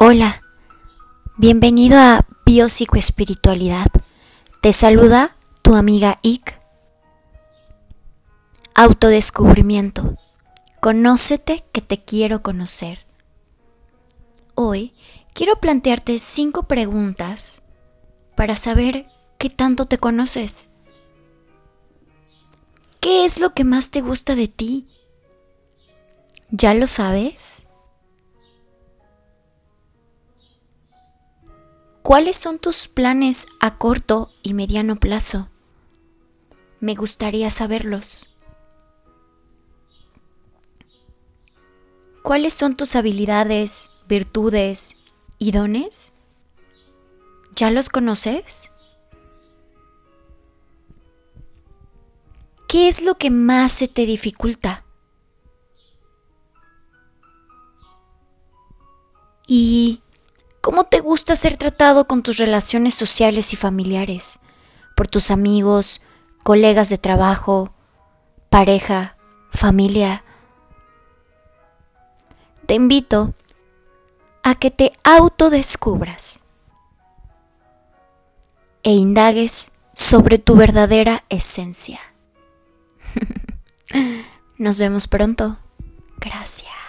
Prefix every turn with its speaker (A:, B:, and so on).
A: Hola, bienvenido a Biopsicoespiritualidad. Te saluda tu amiga Ick. Autodescubrimiento. Conócete que te quiero conocer. Hoy quiero plantearte cinco preguntas para saber qué tanto te conoces. ¿Qué es lo que más te gusta de ti? ¿Ya lo sabes? ¿Cuáles son tus planes a corto y mediano plazo? Me gustaría saberlos. ¿Cuáles son tus habilidades, virtudes y dones? ¿Ya los conoces? ¿Qué es lo que más se te dificulta? ¿Y ¿Cómo te gusta ser tratado con tus relaciones sociales y familiares? Por tus amigos, colegas de trabajo, pareja, familia. Te invito a que te autodescubras e indagues sobre tu verdadera esencia. Nos vemos pronto. Gracias.